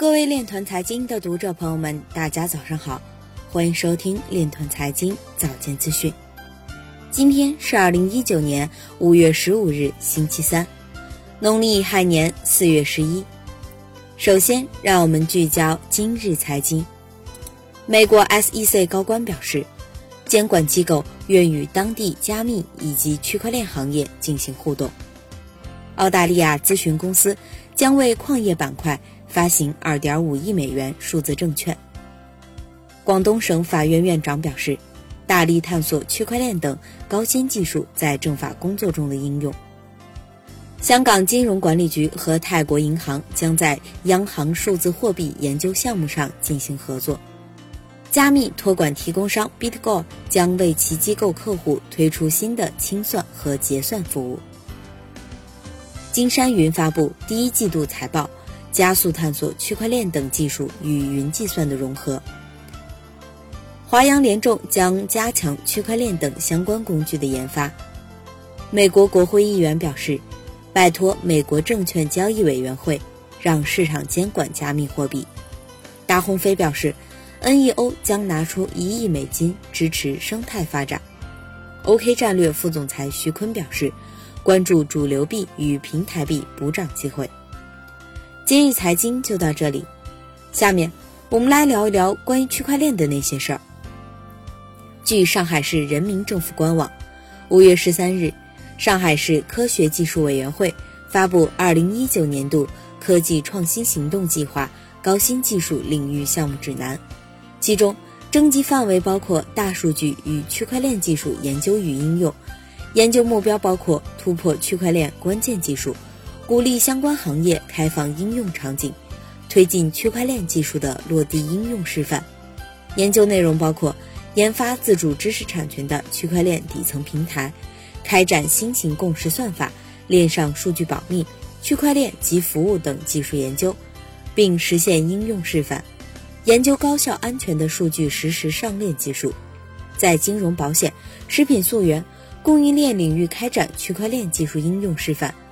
各位链团财经的读者朋友们，大家早上好，欢迎收听链团财经早间资讯。今天是二零一九年五月十五日，星期三，农历亥年四月十一。首先，让我们聚焦今日财经。美国 SEC 高官表示，监管机构愿与当地加密以及区块链行业进行互动。澳大利亚咨询公司将为矿业板块发行2.5亿美元数字证券。广东省法院院长表示，大力探索区块链等高新技术在政法工作中的应用。香港金融管理局和泰国银行将在央行数字货币研究项目上进行合作。加密托管提供商 BitGo 将为其机构客户推出新的清算和结算服务。金山云发布第一季度财报，加速探索区块链等技术与云计算的融合。华阳联众将加强区块链等相关工具的研发。美国国会议员表示，拜托美国证券交易委员会让市场监管加密货币。大鸿飞表示，NEO 将拿出一亿美金支持生态发展。OK 战略副总裁徐坤表示。关注主流币与平台币补涨机会。今日财经就到这里，下面我们来聊一聊关于区块链的那些事儿。据上海市人民政府官网，五月十三日，上海市科学技术委员会发布二零一九年度科技创新行动计划高新技术领域项目指南，其中征集范围包括大数据与区块链技术研究与应用。研究目标包括突破区块链关键技术，鼓励相关行业开放应用场景，推进区块链技术的落地应用示范。研究内容包括研发自主知识产权的区块链底层平台，开展新型共识算法、链上数据保密、区块链及服务等技术研究，并实现应用示范。研究高效安全的数据实时上链技术，在金融保险、食品溯源。供应链领域开展区块链技术应用示范，